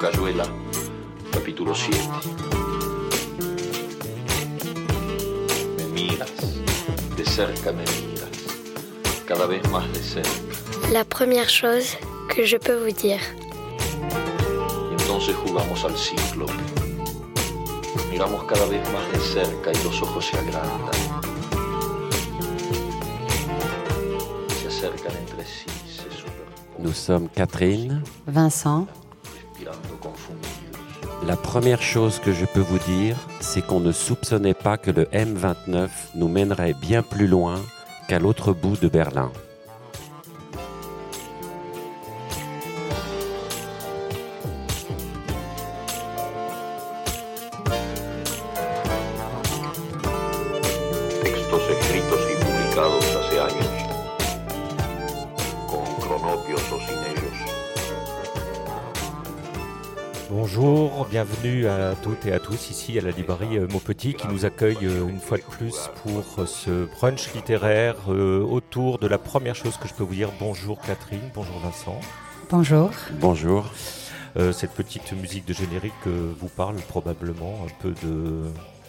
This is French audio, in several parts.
Cayuela, capítulo 7. Me miras, de cerca me miras, cada vez más de cerca. La première chose que je peux vous dire. Y entonces jugamos al ciclo. Miramos cada vez más de cerca y los ojos se agrandan. Nous sommes Catherine. Vincent. La première chose que je peux vous dire, c'est qu'on ne soupçonnait pas que le M29 nous mènerait bien plus loin qu'à l'autre bout de Berlin. Bonjour, bienvenue à toutes et à tous ici à la librairie euh, Maupetit qui nous accueille euh, une fois de plus pour euh, ce brunch littéraire autour de la première chose que je peux vous dire. Bonjour Catherine, bonjour Vincent. bonjour. Bonjour. Euh, cette petite musique de générique vous parle probablement un peu de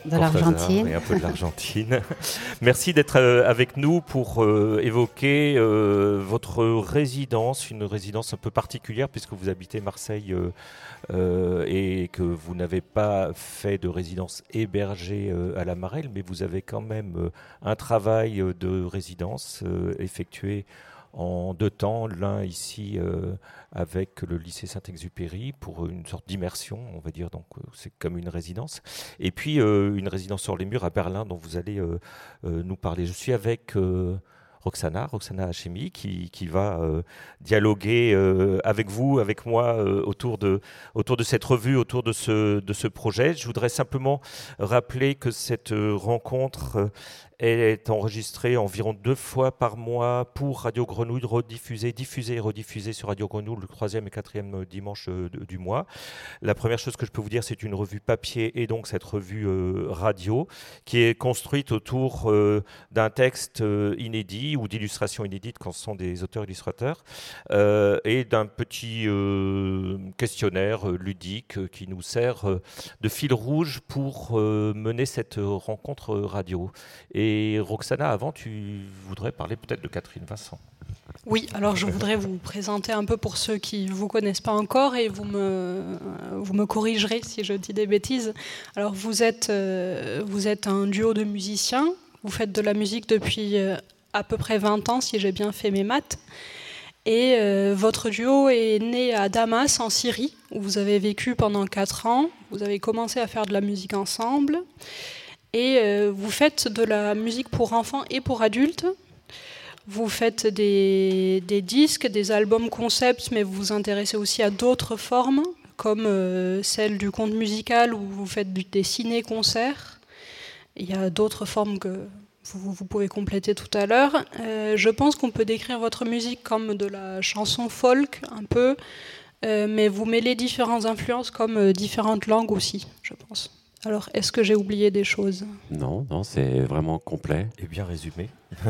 De l'Argentine. et un peu de l'Argentine. Merci d'être euh, avec nous pour euh, évoquer euh, votre résidence, une résidence un peu particulière puisque vous habitez Marseille euh, et que vous n'avez pas fait de résidence hébergée à la Marelle, mais vous avez quand même un travail de résidence effectué en deux temps, l'un ici euh, avec le lycée Saint-Exupéry pour une sorte d'immersion, on va dire, donc euh, c'est comme une résidence, et puis euh, une résidence sur les murs à Berlin dont vous allez nous parler. Je suis avec Roxana, Roxana Hachemi, qui, va dialoguer avec vous, avec moi, autour, de, cette revue, autour de ce, projet. Je voudrais simplement rappeler que cette rencontre euh, est enregistrée environ deux fois par mois pour Radio Grenouille, rediffusée, diffusée et rediffusée sur Radio Grenouille le troisième et quatrième dimanche euh, du mois. La première chose que je peux vous dire, c'est une revue papier et donc cette revue euh, radio qui est construite autour euh, d'un texte euh, inédit ou d'illustrations inédites quand ce sont des auteurs-illustrateurs euh, et d'un petit euh, questionnaire euh, ludique euh, qui nous sert euh, de fil rouge pour euh, mener cette euh, rencontre euh, radio. Roxana, avant, tu voudrais parler peut-être de Catherine Vincent. Oui, alors je voudrais vous présenter un peu pour ceux qui ne vous connaissent pas encore et vous me, vous me corrigerez si je dis des bêtises. Alors vous êtes, euh, vous êtes un duo de musiciens, vous faites de la musique depuis euh, à peu près 20 ans si j'ai bien fait mes maths. Et euh, votre duo est né à Damas en Syrie où vous avez vécu pendant 4 ans. Vous avez commencé à faire de la musique ensemble et euh, vous faites de la musique pour enfants et pour adultes. Vous faites des, disques, des albums concepts, mais vous vous intéressez aussi à d'autres formes, comme euh, celle du conte musical où vous faites des ciné-concerts. Il y a d'autres formes que vous, pouvez compléter tout à l'heure. Euh, je pense qu'on peut décrire votre musique comme de la chanson folk, un peu, mais vous mêlez différentes influences comme différentes langues aussi, je pense. Alors, est-ce que j'ai oublié des choses? Non, non, c'est vraiment complet. Et bien résumé.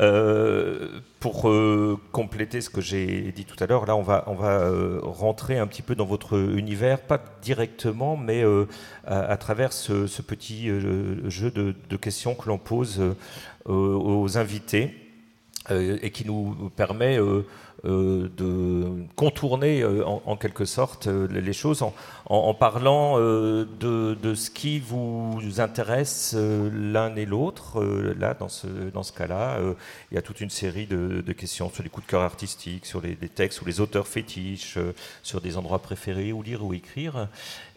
Euh, pour euh, compléter ce que j'ai dit tout à l'heure, là on va, on va euh, rentrer un petit peu dans votre univers, pas directement, mais euh, à, à travers ce, ce petit euh, jeu de, de questions que l'on pose euh, aux invités euh, et qui nous permet euh, euh, de contourner en, quelque sorte les choses en, parlant de, ce qui vous intéresse l'un et l'autre. Là, dans ce, dans ce cas-là, il y a toute une série de, questions sur les coups de cœur artistiques, sur les, textes ou les auteurs fétiches, sur des endroits préférés où lire ou écrire.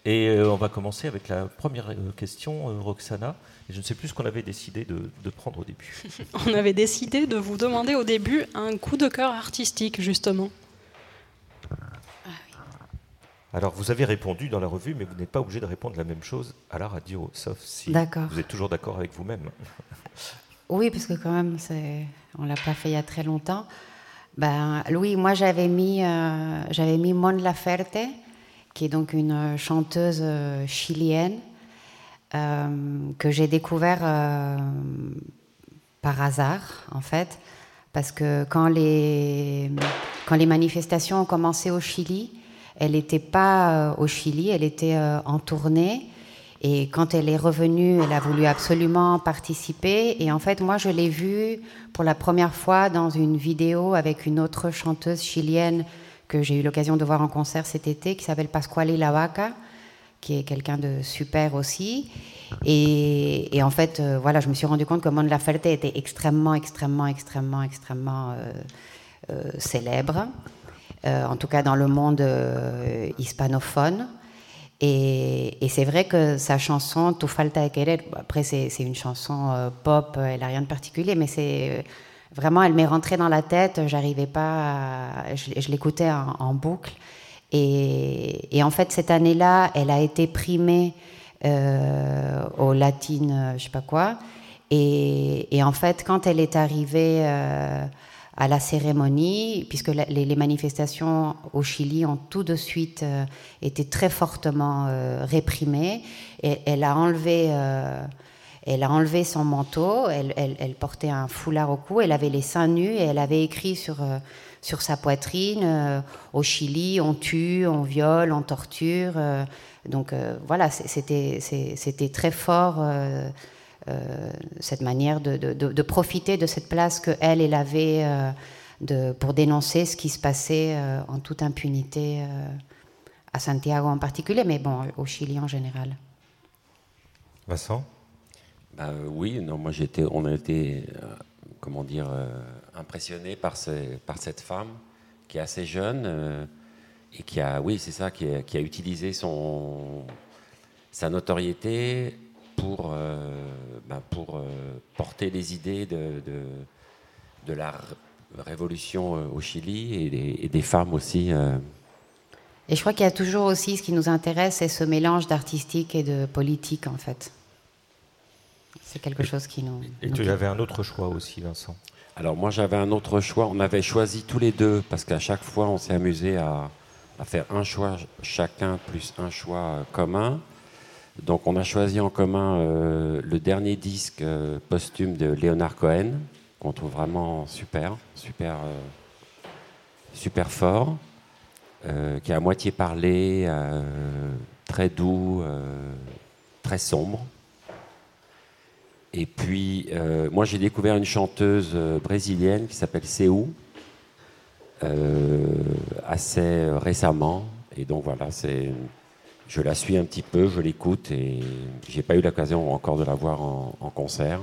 Et on va commencer avec la première question, Roxana. Et je ne sais plus ce qu'on avait décidé de, de prendre au début. On avait décidé de vous demander au début un coup de cœur artistique, justement. Alors, vous avez répondu dans la revue, mais vous n'êtes pas obligé de répondre la même chose à la radio, sauf si vous êtes toujours d'accord avec vous-même. Oui, parce que quand même, on l'a pas fait il y a très longtemps. Ben, oui, moi j'avais mis, euh, j'avais mis Mon Laferte, qui est donc une chanteuse euh, chilienne que j'ai découvert euh, par hasard, en fait, parce que quand les, quand les manifestations ont commencé au Chili, elle n'était pas au Chili, elle était en tournée. Et quand elle est revenue, elle a voulu absolument participer. Et en fait, moi, je l'ai vue pour la première fois dans une vidéo avec une autre chanteuse chilienne que j'ai eu l'occasion de voir en concert cet été, qui s'appelle Pasquale Lavaca, qui est quelqu'un de super aussi. Et, en fait, euh, voilà, je me suis rendu compte que Mon Laferte était extrêmement, extrêmement, extrêmement, extrêmement euh, euh, célèbre, en tout cas dans le monde hispanophone. Et, c'est vrai que sa chanson Tu falta de querer, après c'est une chanson pop, elle n'a rien de particulier, mais c'est vraiment, elle m'est rentrée dans la tête, j'arrivais pas, je, l'écoutais en, boucle. Et, en fait, cette année-là, elle a été primée euh, aux latines, je sais pas quoi. Et, en fait, quand elle est arrivée euh, à la cérémonie, puisque les, manifestations au Chili ont tout de suite euh, été très fortement euh, réprimées, et, elle a enlevé elle a enlevé son manteau, elle, portait un foulard au cou, elle avait les seins nus et elle avait écrit sur, euh, sur sa poitrine euh, Au Chili, on tue, on viole, on torture. Euh, donc voilà, c'était très fort cette manière de, de, profiter de cette place que elle, elle avait de, pour dénoncer ce qui se passait en toute impunité à Santiago en particulier, mais bon, au Chili en général. Vincent? Bah, oui, non, moi j'étais, on a été, euh, comment dire, euh, impressionné par, par cette femme qui est assez jeune euh, et qui a, oui, c'est ça, qui a, utilisé son, sa notoriété pour, bah, pour porter les idées de, de, la révolution au Chili et des, femmes aussi. Et je crois qu'il y a toujours aussi ce qui nous intéresse, c'est ce mélange d'artistique et de politique en fait. C'est quelque chose qui nous. Et tu avais un autre choix aussi, Vincent Alors moi j'avais un autre choix. On avait choisi tous les deux parce qu'à chaque fois on s'est amusé à, faire un choix chacun plus un choix euh, commun. Donc on a choisi en commun euh, le dernier disque euh, posthume de Leonard Cohen qu'on trouve vraiment super, super, super fort, qui est à moitié parlé, très doux, très sombre. Et puis, euh, moi, j'ai découvert une chanteuse euh, brésilienne qui s'appelle Seu, euh, assez récemment. Et donc, voilà, c'est, je la suis un petit peu, je l'écoute et j'ai pas eu l'occasion encore de la voir en, concert.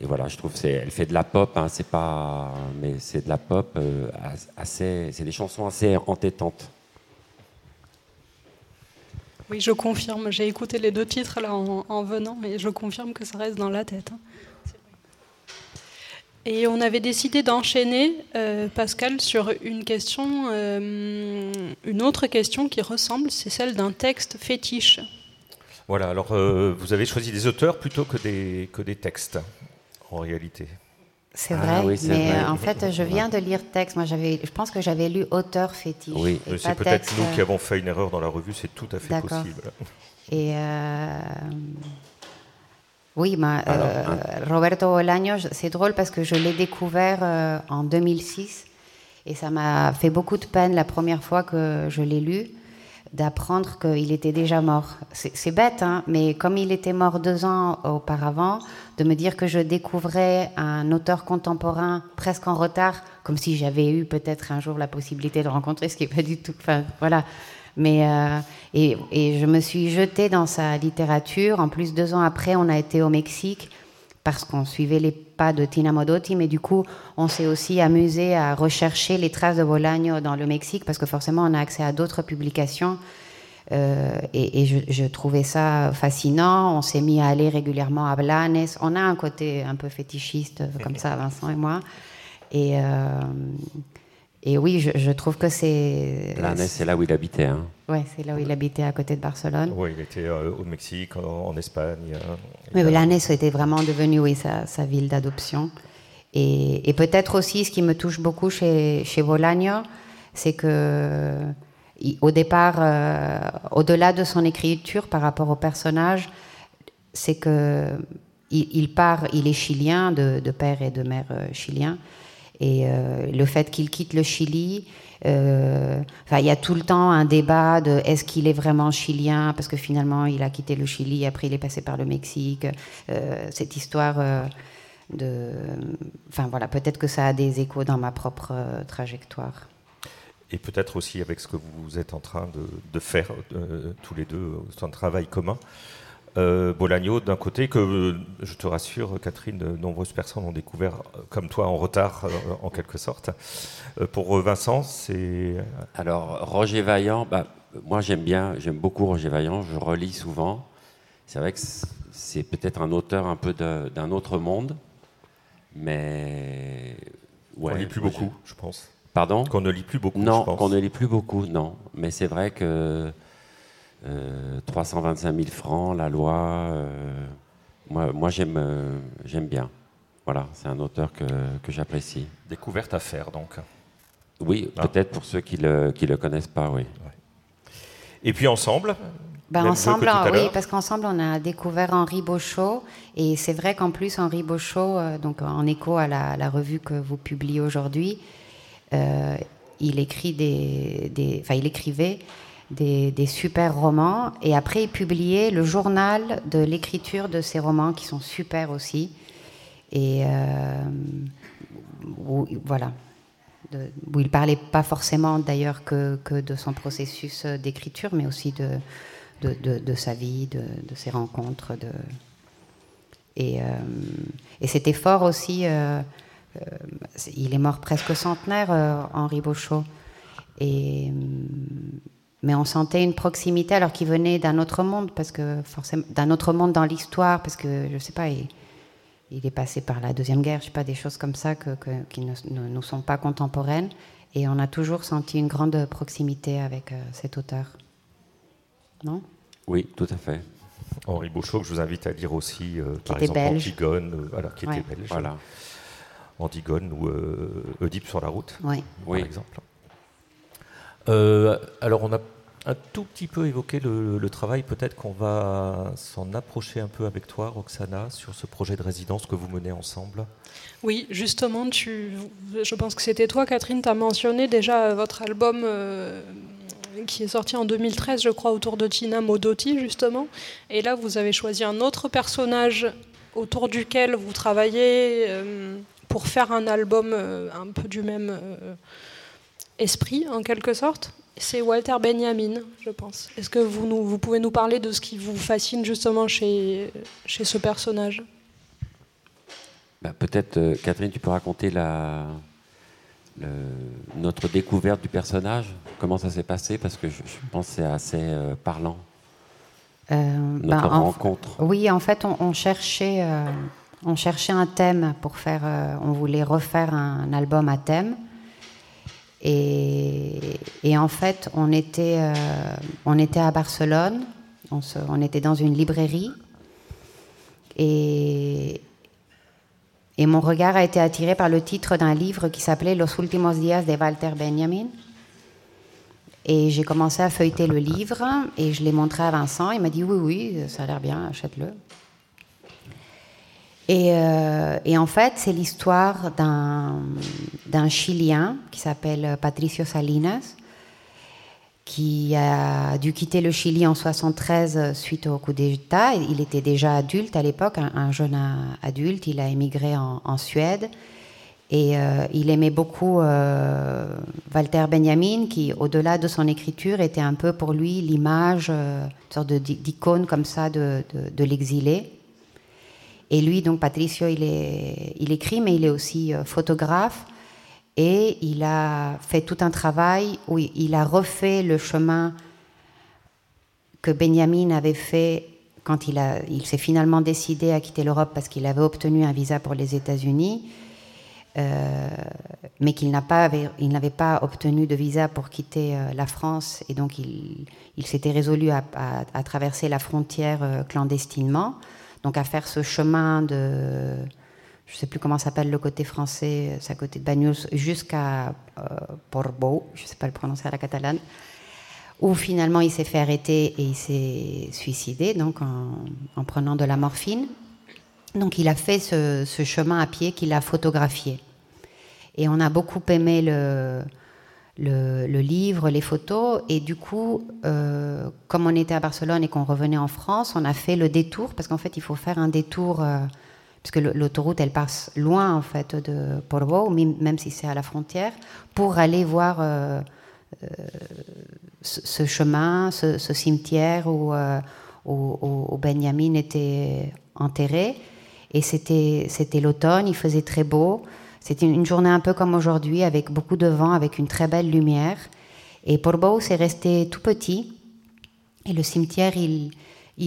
Et voilà, je trouve c'est, elle fait de la pop, hein, c'est pas, mais c'est de la pop assez, c'est des chansons assez entêtantes. Oui, je confirme. J'ai écouté les deux titres là en, venant, mais je confirme que ça reste dans la tête. Hein. Et on avait décidé d'enchaîner, euh, Pascal, sur une question, euh, une autre question qui ressemble, c'est celle d'un texte fétiche. Voilà, alors euh, vous avez choisi des auteurs plutôt que des, que des textes, en réalité. C'est ah vrai, mais euh, en fait, je viens de lire texte. Moi, j'avais, je pense que j'avais lu auteur fétiche. Oui, c'est peut-être nous qui avons fait une erreur dans la revue, c'est tout à fait possible. Et euh, oui, euh, Roberto Bolaños, c'est drôle parce que je l'ai découvert en 2006 et ça m'a fait beaucoup de peine la première fois que je l'ai lu d'apprendre qu'il était déjà mort. C'est bête, hein, mais comme il était mort deux ans auparavant, de me dire que je découvrais un auteur contemporain presque en retard, comme si j'avais eu peut-être un jour la possibilité de rencontrer, ce qui n'est pas du tout. Enfin, voilà. Mais euh, et, et, je me suis jetée dans sa littérature. En plus, deux ans après, on a été au Mexique parce qu'on suivait les pas de Tina Modotti, mais du coup, on s'est aussi amusé à rechercher les traces de Bolaño dans le Mexique, parce que forcément, on a accès à d'autres publications. Euh, et, je, trouvais ça fascinant. On s'est mis à aller régulièrement à Blanes. On a un côté un peu fétichiste, comme ça, Vincent et moi. Et, euh, et oui, je, trouve que c'est. Blanes, c'est là où il habitait. Hein. Oui, c'est là où il habitait, à côté de Barcelone. Oui, il était euh, au Mexique, en, Espagne. Mais Blanes était vraiment devenu, oui, sa, sa ville d'adoption. Et, et peut-être aussi, ce qui me touche beaucoup chez, chez Bolaño, c'est que au départ, euh, au-delà de son écriture par rapport au personnage, c'est que il, part, il est chilien, de, père et de mère euh, chilien, et euh, le fait qu'il quitte le Chili Enfin, il y a tout le temps un débat de est-ce qu'il est vraiment chilien parce que finalement il a quitté le Chili, après il est passé par le Mexique. cette histoire de, enfin voilà, peut-être que ça a des échos dans ma propre trajectoire et peut-être aussi avec ce que vous êtes en train de, faire euh, tous les deux, c'est un travail commun. Euh, Bolagno, d'un côté, que je te rassure, Catherine, de nombreuses personnes ont découvert, euh, comme toi, en retard, en quelque sorte. pour Vincent, c'est. Alors, Roger Vaillant, bah, moi j'aime bien, j'aime beaucoup Roger Vaillant, je relis souvent. C'est vrai que c'est peut-être un auteur un peu d'un autre monde, mais. Ouais, On lit plus beaucoup, je pense. Pardon? Qu'on ne lit plus beaucoup. Non, qu'on ne lit plus beaucoup, non. Mais c'est vrai que 325 euh, 000 francs, la loi, euh, moi, moi j'aime, euh, j'aime bien. Voilà, c'est un auteur que, que, j'apprécie. Découverte à faire, donc. Oui, ah. peut-être pour ceux qui ne le, qui le connaissent pas, oui. Et puis ensemble ben ensemble, oui, parce qu'ensemble, on a découvert Henri Beauchot. Et c'est vrai qu'en plus, Henri Beauchot, donc en écho à la, la revue que vous publiez aujourd'hui, euh, il, écrit des, il écrivait des, super romans et après il publiait le journal de l'écriture de ces romans qui sont super aussi. Et euh, voilà, où il parlait pas forcément d'ailleurs que, de son processus d'écriture, mais aussi de, de, sa vie, de, ses rencontres. De... Et, euh, c'était fort aussi. Euh, il est mort presque centenaire, Henri Beauchot. Et, mais on sentait une proximité alors qu'il venait d'un autre monde, parce que forcément, d'un autre monde dans l'histoire, parce que je sais pas, il, est passé par la deuxième guerre, je sais pas, des choses comme ça que, qui ne, nous sont pas contemporaines, et on a toujours senti une grande proximité avec cet auteur, non? Oui, tout à fait. Henri Beauchot, que je vous invite à lire aussi, par exemple Antigone, alors qui était belge. Voilà. Antigone ou euh, Oedipe sur la route, par exemple. Euh, alors on a un tout petit peu évoqué le, travail, peut-être qu'on va s'en approcher un peu avec toi, Roxana, sur ce projet de résidence que vous menez ensemble. Oui, justement, je pense que c'était toi, Catherine, tu as mentionné déjà votre album euh, qui est sorti en 2013, je crois, autour de Tina Modotti, justement. Et là, vous avez choisi un autre personnage autour duquel vous travaillez pour faire un album euh, un peu du même euh, esprit, en quelque sorte. C'est Walter Benjamin, je pense. Est-ce que vous, nous, vous pouvez nous parler de ce qui vous fascine justement chez, chez ce personnage? Bah, Peut-être, euh, Catherine, tu peux raconter la, notre découverte du personnage? Comment ça s'est passé? Parce que je, pense que c'est assez parlant. notre ben, rencontre. oui, en fait, on, cherchait on cherchait un thème pour faire. Euh, on voulait refaire un, album à thème. Et, en fait, on était, euh, on était à Barcelone. On, était dans une librairie. Et, et mon regard a été attiré par le titre d'un livre qui s'appelait Los últimos días de Walter Benjamin. Et j'ai commencé à feuilleter le livre et je l'ai montré à Vincent. Il m'a dit oui, oui, ça a l'air bien, achète-le. Euh, et, en fait, c'est l'histoire d'un Chilien qui s'appelle Patricio Salinas, qui a dû quitter le Chili en 73 suite au coup d'État. Il était déjà adulte à l'époque, un, jeune adulte. Il a émigré en, Suède. Et euh, il aimait beaucoup euh, Walter Benjamin, qui, au-delà de son écriture, était un peu pour lui l'image, une sorte d'icône comme ça de, de l'exilé. Et lui, donc Patricio, il, écrit, mais il est aussi euh, photographe. Et il a fait tout un travail où il a refait le chemin que Benjamin avait fait quand il, s'est finalement décidé à quitter l'Europe parce qu'il avait obtenu un visa pour les États-Unis, euh, mais qu'il n'avait pas obtenu de visa pour quitter euh, la France, et donc il, s'était résolu à, traverser la frontière clandestinement donc à faire ce chemin de, je ne sais plus comment s'appelle le côté français, c'est à côté de Bagnous, jusqu'à euh, Portbou, je ne sais pas le prononcer à la catalane, où finalement il s'est fait arrêter et il s'est suicidé, donc en, prenant de la morphine. Donc il a fait ce chemin à pied qu'il a photographié. Et on a beaucoup aimé le, le, livre, les photos. Et du coup, euh, comme on était à Barcelone et qu'on revenait en France, on a fait le détour, parce qu'en fait, il faut faire un détour, euh, puisque l'autoroute, elle passe loin, en fait, de Portbou, même si c'est à la frontière, pour aller voir euh, ce, chemin, ce, cimetière où, où, Benjamin était enterré. Et c'était l'automne, il faisait très beau. C'était une journée un peu comme aujourd'hui, avec beaucoup de vent, avec une très belle lumière. Et Portbou, c'est resté tout petit. Et le cimetière, il,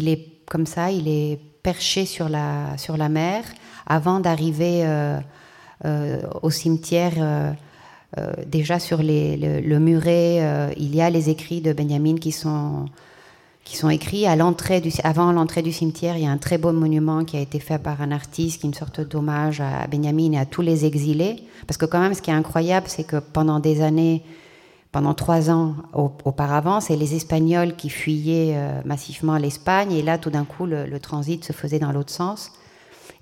est comme ça, il est perché sur la, mer. Avant d'arriver euh, euh, au cimetière, euh, déjà sur le, muret, il y a les écrits de Benjamin qui sont qui sont écrits à l'entrée du, avant l'entrée du cimetière. Il y a un très beau monument qui a été fait par un artiste, qui est une sorte d'hommage à Benjamin et à tous les exilés. Parce que quand même, ce qui est incroyable, c'est que pendant des années, pendant trois ans auparavant, c'est les Espagnols qui fuyaient euh, massivement l'Espagne. Et là, tout d'un coup, le, transit se faisait dans l'autre sens.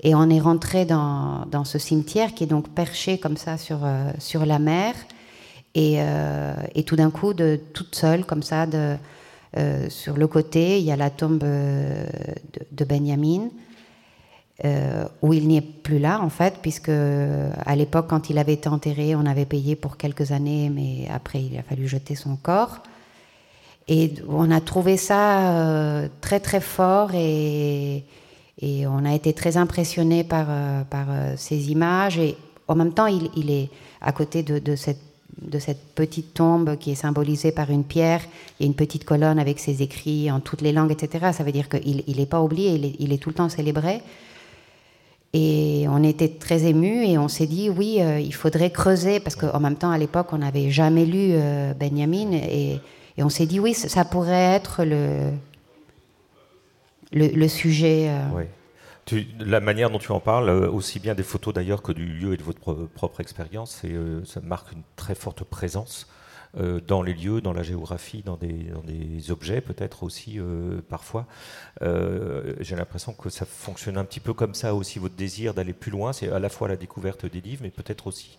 Et on est rentré dans, dans, ce cimetière qui est donc perché comme ça sur, euh, sur la mer. Et, euh, et tout d'un coup, de toute seule, comme ça, de euh, sur le côté, il y a la tombe euh, de, Benjamin, euh, où il n'y est plus là, en fait, puisque à l'époque, quand il avait été enterré, on avait payé pour quelques années, mais après, il a fallu jeter son corps. Et on a trouvé ça très, très fort et, on a été très impressionnés par, ces images. Et en même temps, il, il est à côté de, de cette de cette petite tombe qui est symbolisée par une pierre. Il a une petite colonne avec ses écrits en toutes les langues, etc. Ça veut dire qu'il n'est pas oublié, il est, tout le temps célébré. Et on était très émus et on s'est dit, oui, euh, il faudrait creuser, parce qu'en même temps, à l'époque, on n'avait jamais lu euh, Benjamin. Et, on s'est dit, oui, ça pourrait être le, le, sujet. Euh, la manière dont tu en parles, euh, aussi bien des photos d'ailleurs que du lieu et de votre propre expérience, euh, ça marque une très forte présence euh, dans les lieux, dans la géographie, dans des, objets peut-être aussi parfois. J'ai l'impression que ça fonctionne un petit peu comme ça aussi, votre désir d'aller plus loin, c'est à la fois la découverte des livres, mais peut-être aussi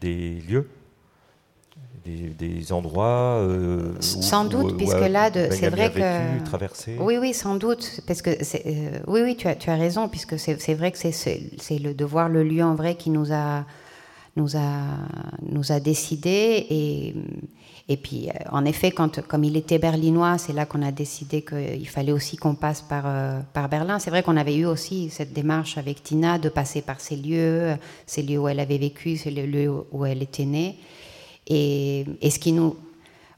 des lieux des, endroits euh, sans doute puisque là c'est vrai que traversé. oui oui sans doute parce que euh, oui oui tu as, tu as raison puisque c'est vrai que c'est le de voir le lieu en vrai qui nous a nous a nous a décidé et et puis, euh, en effet, quand, comme il était berlinois, c'est là qu'on a décidé qu'il fallait aussi qu'on passe par, par Berlin. C'est vrai qu'on avait eu aussi cette démarche avec Tina de passer par ces lieux, ces lieux où elle avait vécu, ces lieux où elle était née. Et, ce qui nous,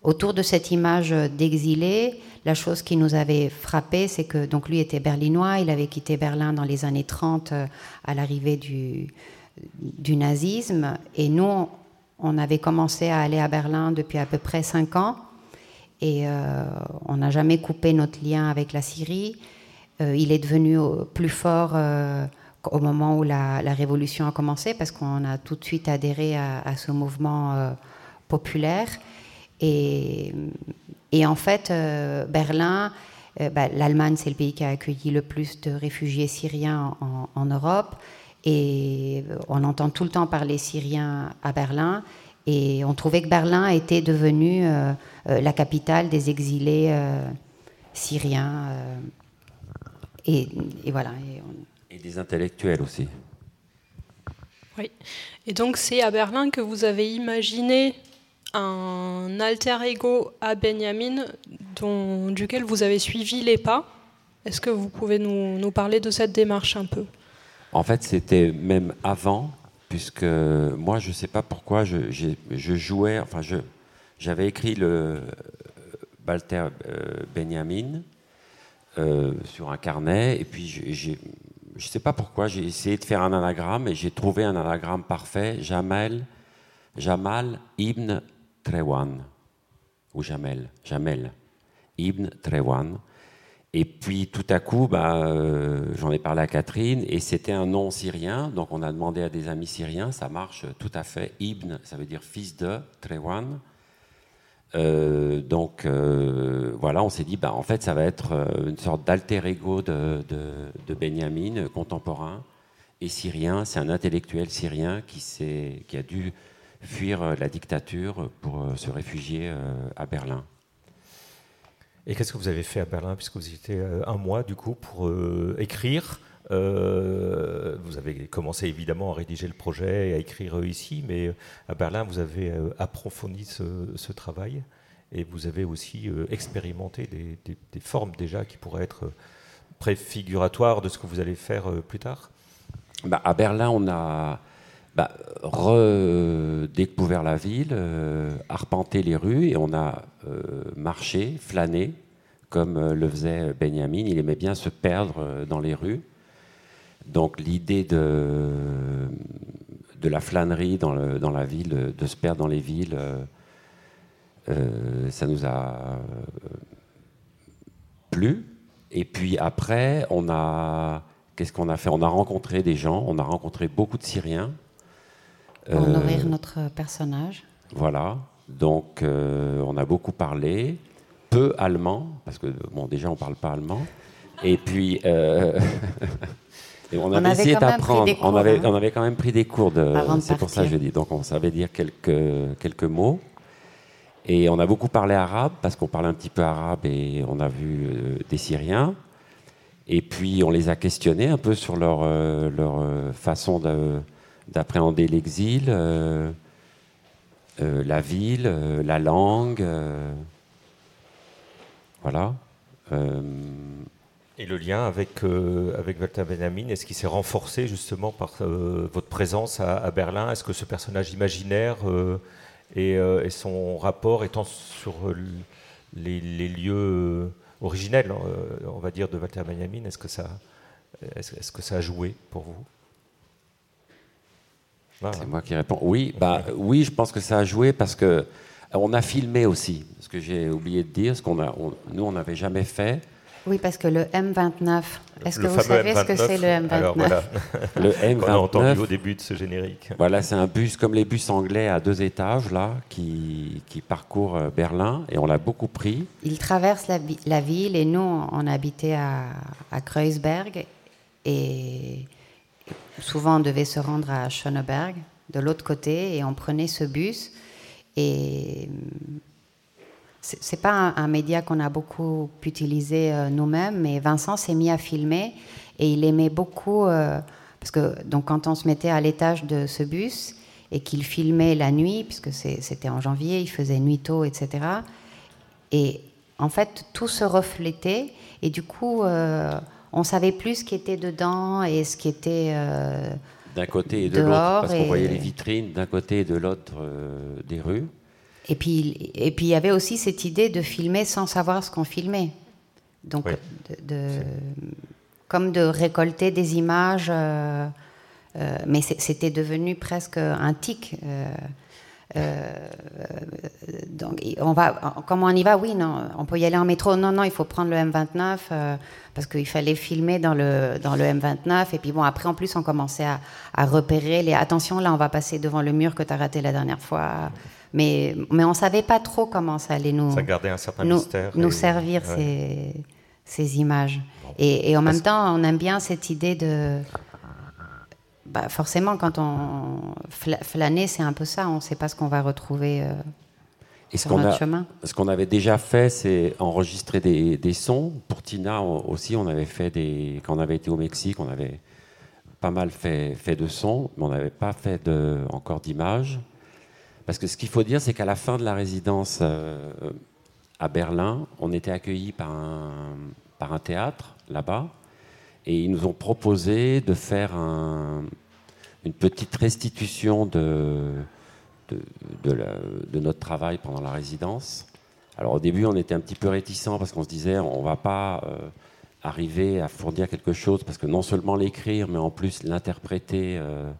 autour de cette image d'exilé, la chose qui nous avait frappé, c'est que donc lui était berlinois, il avait quitté Berlin dans les années 30 euh, à l'arrivée du, nazisme, et nous, on avait commencé à aller à Berlin depuis à peu près cinq ans, et euh, on n'a jamais coupé notre lien avec la Syrie. Euh, il est devenu plus fort au moment où la, révolution a commencé, parce qu'on a tout de suite adhéré à ce mouvement populaire. Et, et en fait, euh, Berlin, euh, bah, l'Allemagne, c'est le pays qui a accueilli le plus de réfugiés syriens en, Europe. Et on entend tout le temps parler syrien à Berlin. Et on trouvait que Berlin était devenue euh, la capitale des exilés syriens. Et, voilà. et des intellectuels aussi. Oui. Et donc c'est à Berlin que vous avez imaginé un alter ego à Benjamin dont, duquel vous avez suivi les pas. Est-ce que vous pouvez nous, parler de cette démarche un peu? En fait, c'était même avant, puisque moi, je ne sais pas pourquoi, je, jouais, enfin, j'avais écrit le Walter euh, Benjamin euh, sur un carnet, et puis je ne sais pas pourquoi, j'ai essayé de faire un anagramme, et j'ai trouvé un anagramme parfait, Jamal, Jamal Ibn Trewan, ou Jamel, Jamel, Ibn Trewan. Et puis tout à coup, bah, euh, j'en ai parlé à Catherine, et c'était un nom syrien, donc on a demandé à des amis syriens, ça marche tout à fait. Ibn, ça veut dire fils de Trewan. Euh, donc euh, voilà, on s'est dit, bah, en fait, ça va être une sorte d'alter ego de, Benjamin, contemporain et syrien. C'est un intellectuel syrien qui, qui a dû fuir la dictature pour se réfugier à Berlin. Et qu'est-ce que vous avez fait à Berlin, puisque vous étiez un mois du coup pour écrire euh, vous avez commencé évidemment à rédiger le projet et à écrire ici, mais à Berlin, vous avez euh, approfondi ce, travail et vous avez aussi euh, expérimenté des, formes déjà qui pourraient être préfiguratoires de ce que vous allez faire plus tard? Bah, À Berlin, on a bah, redécouvert la ville, arpenté les rues et on a marché, flâné, comme le faisait Benjamin. Il aimait bien se perdre dans les rues. Donc l'idée de, la flânerie dans, la ville, de se perdre dans les villes, euh, euh, ça nous a euh, plu. Et puis après, on a, qu'est-ce qu'on a fait? On a rencontré des gens, on a rencontré beaucoup de Syriens. Pour nourrir notre personnage. Voilà. Donc on a beaucoup parlé, peu allemand, parce que bon déjà on parle pas allemand. Et puis on, avait essayé d'apprendre. On avait, hein. on avait quand même pris des cours de. C'est pour ça que je dis. Donc on savait dire quelques, quelques mots. Et on a beaucoup parlé arabe parce qu'on parlait un petit peu arabe et on a vu euh, des Syriens. Et puis on les a questionnés un peu sur leur, euh, leur euh, façon d'appréhender l'exil, la ville, la langue. voilà. Et le lien avec, euh, avec Walter Benjamin, est-ce qu'il s'est renforcé justement par euh, votre présence à, Berlin? Est-ce que ce personnage imaginaire euh, et, son rapport étant sur les, lieux originels, on va dire, de Walter Benjamin, est-ce que, est-ce, que ça a joué pour vous? C'est moi qui réponds. Oui, bah, oui, je pense que ça a joué parce que on a filmé aussi. Ce que j'ai oublié de dire, ce qu'on a, nous, on n'avait jamais fait. Oui, parce que le M29, est-ce que vous savez ce que c'est le M29 alors, voilà. Le M29, on a entendu au début de ce générique. Voilà, c'est un bus comme les bus anglais à deux étages, là, qui, qui parcourt euh, Berlin, et on l'a beaucoup pris. Il traverse la, la, ville, et nous, on habitait à, à Kreuzberg, et souvent on devait se rendre à Schöneberg, de l'autre côté, et on prenait ce bus, et c'est pas un, média qu'on a beaucoup utilisé euh, nous-mêmes, mais Vincent s'est mis à filmer et il aimait beaucoup euh, parce que donc quand on se mettait à l'étage de ce bus et qu'il filmait la nuit, puisque c'était en janvier, il faisait nuit tôt, etc. Et en fait, tout se reflétait et du coup, euh, on savait plus ce qui était dedans et ce qui était d'un côté et de l'autre, parce qu'on voyait les vitrines d'un côté et de l'autre des rues. Et puis, et puis il y avait aussi cette idée de filmer sans savoir ce qu'on filmait. Donc, de, comme de récolter des images, euh, euh, mais c'était devenu presque un tic. Euh, donc, on va, comment on y va Oui, non, on peut y aller en métro. Non, non, il faut prendre le M29 parce qu'il fallait filmer dans le, dans le M29. Et puis bon, après, en plus, on commençait à, à repérer les. Attention, là, on va passer devant le mur que tu as raté la dernière fois. Mais, mais on ne savait pas trop comment ça allait nous, ça un certain nous, mystère nous servir ces, ces, images. Et, et, en même temps, on aime bien cette idée de... Bah forcément, quand on flâner, c'est un peu ça. On ne sait pas ce qu'on va retrouver euh, et sur notre a, chemin. Ce qu'on avait déjà fait, c'est enregistrer des, des, sons. Pour Tina aussi, on avait fait des... Quand on avait été au Mexique, on avait pas mal fait, fait de sons, mais on n'avait pas fait de, encore d'images. Parce que ce qu'il faut dire, c'est qu'à la fin de la résidence euh, à Berlin, on était accueillis par un, par un théâtre là-bas. Et ils nous ont proposé de faire une petite restitution de, notre travail pendant la résidence. Alors au début, on était un petit peu réticents parce qu'on se disait, on ne va pas euh, arriver à fournir quelque chose, parce que non seulement l'écrire, mais en plus l'interpréter euh,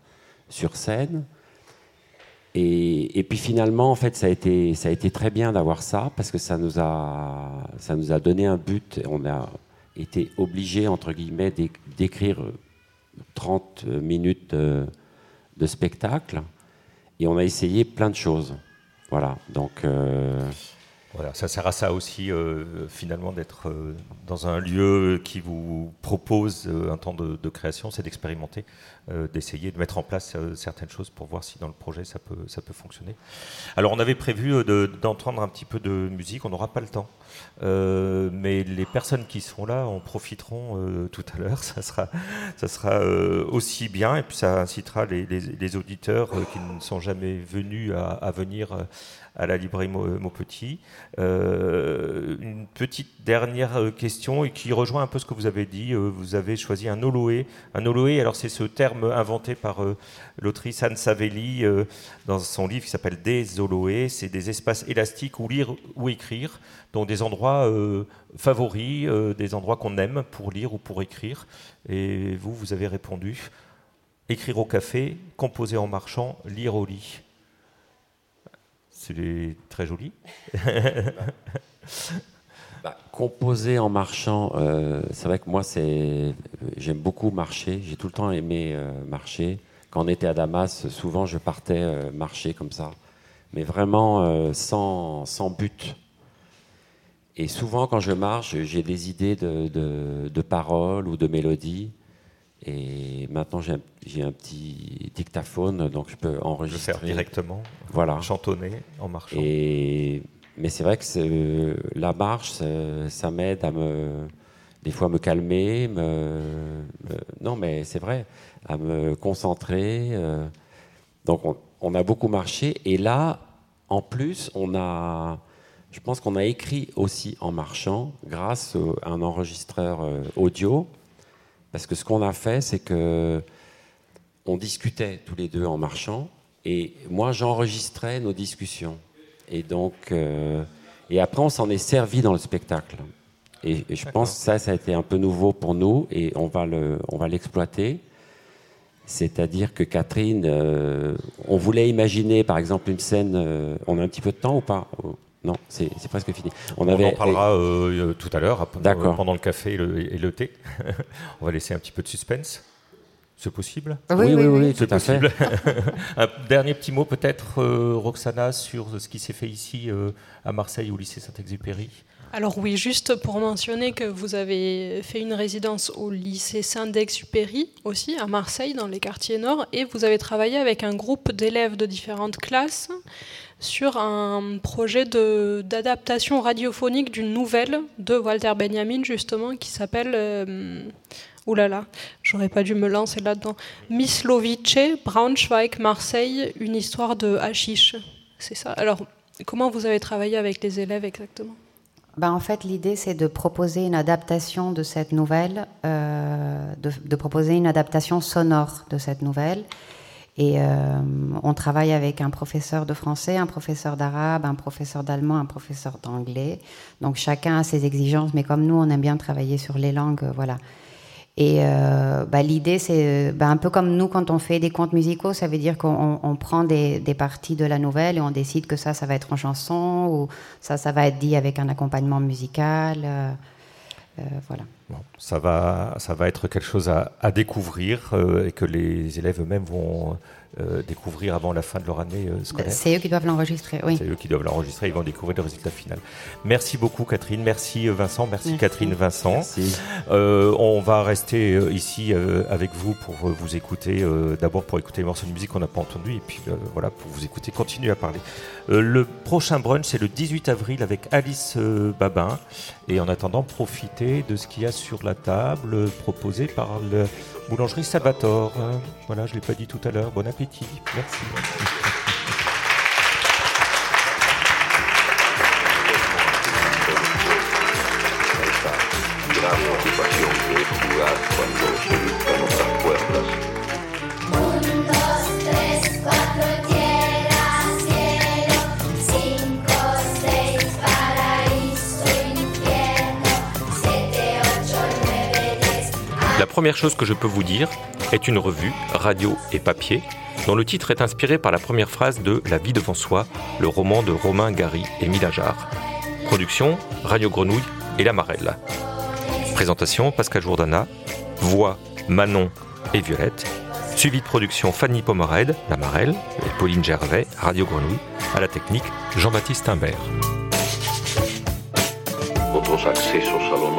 sur scène. Et, puis finalement, en fait, ça a été, très bien d'avoir ça parce que ça nous a, ça nous a donné un but. On a été obligé, entre guillemets, d'écrire 30 minutes de, spectacle et on a essayé plein de choses. Voilà. Donc. Euh, Voilà, ça sert à ça aussi, euh, finalement, d'être euh, dans un lieu qui vous propose euh, un temps de, création, c'est d'expérimenter, d'essayer de mettre en place certaines choses pour voir si dans le projet ça peut, ça peut fonctionner. Alors, on avait prévu d'entendre un petit peu de musique, on n'aura pas le temps. mais les personnes qui sont là en profiteront tout à l'heure. Ça sera, ça sera aussi bien et puis ça incitera les, auditeurs qui ne sont jamais venus à venir à la librairie Maupetit. Euh, une petite dernière euh, question et qui rejoint un peu ce que vous avez dit. Euh, vous avez choisi un oloé. Un oloé, alors c'est ce terme inventé par l'autrice Anne Savelli dans son livre qui s'appelle Des oloés. C'est des espaces élastiques où lire ou écrire, donc des endroits favoris, des endroits qu'on aime pour lire ou pour écrire. Et vous, vous avez répondu écrire au café, composer en marchant, lire au lit. C'est très joli. bah, composer en marchant, euh, c'est vrai que moi, j'aime beaucoup marcher. J'ai tout le temps aimé euh, marcher. Quand on était à Damas, souvent je partais euh, marcher comme ça, mais vraiment sans, but. Et souvent, quand je marche, j'ai des idées de paroles ou de mélodies. Et maintenant, j'ai un, petit dictaphone, donc je peux enregistrer. faire directement, voilà. chantonner en marchant. Et, mais c'est vrai que la marche, ça, m'aide à me, des fois, me calmer, me, non, mais c'est vrai, à me concentrer. Euh. donc, on, a beaucoup marché. Et là, en plus, on a, je pense qu'on a écrit aussi en marchant, grâce à un enregistreur euh, audio parce que ce qu'on a fait, c'est que on discutait tous les deux en marchant, et moi j'enregistrais nos discussions. Et donc, euh, et après on s'en est servi dans le spectacle. Et, je pense que ça, ça a été un peu nouveau pour nous, et on va le, on va l'exploiter. C'est-à-dire que Catherine, euh, on voulait imaginer par exemple une scène. Euh, on a un petit peu de temps ou pas? Non, c'est presque fini. On, en parlera euh, tout à l'heure, pendant le café et le, thé. on va laisser un petit peu de suspense. C'est possible? Oui, oui, oui, à fait. un dernier petit mot peut-être, euh, Roxana, sur ce qui s'est fait ici euh, à Marseille au lycée Saint-Exupéry? Alors oui, juste pour mentionner que vous avez fait une résidence au lycée Saint-Exupéry aussi, à Marseille, dans les quartiers nord, et vous avez travaillé avec un groupe d'élèves de différentes classes sur un projet d'adaptation radiophonique d'une nouvelle de Walter Benjamin, justement, qui s'appelle. Euh, oulala, j'aurais pas dû me lancer là-dedans. Mislovice, Braunschweig, Marseille, une histoire de hashish. C'est ça. Alors, comment vous avez travaillé avec les élèves exactement? Ben, en fait, l'idée, c'est de proposer une adaptation de cette nouvelle, euh, de, proposer une adaptation sonore de cette nouvelle, et euh, on travaille avec un professeur de français, un professeur d'arabe, un professeur d'allemand, un professeur d'anglais. Donc chacun a ses exigences, mais comme nous, on aime bien travailler sur les langues, euh, voilà. Et euh, bah, l'idée, c'est bah, un peu comme nous quand on fait des contes musicaux, ça veut dire qu'on prend des, des, parties de la nouvelle et on décide que ça, ça va être en chanson ou ça, ça va être dit avec un accompagnement musical. voilà ça, va, ça va être quelque chose à, découvrir euh, et que les élèves eux-mêmes vont euh, découvrir avant la fin de leur année euh, scolaire. C'est eux qui doivent l'enregistrer, oui. C'est eux qui doivent l'enregistrer, ils vont découvrir le résultat final. Merci beaucoup Catherine, merci Vincent, merci, Catherine, Vincent. Merci. on va rester ici avec vous pour vous écouter, d'abord pour écouter les morceaux de musique qu'on n'a pas entendus et puis voilà, pour vous écouter, continuer à parler. le prochain brunch, c'est le 18 avril avec Alice Babin et en attendant, profitez de ce qu'il y a sur la table proposée par la boulangerie Salvatore. Voilà, je ne l'ai pas dit tout à l'heure. Bon appétit. Merci. première chose que je peux vous dire est une revue, radio et papier, dont le titre est inspiré par la première phrase de La vie devant soi, le roman de Romain Gary et Milajar. Production, Radio Grenouille et La Marelle. Présentation, Pascal Jourdana. Voix, Manon et Violette. Suivi de production, Fanny Pomered, La Marelle, et Pauline Gervais, Radio Grenouille. À la technique, Jean-Baptiste Imbert. otros accesos a lo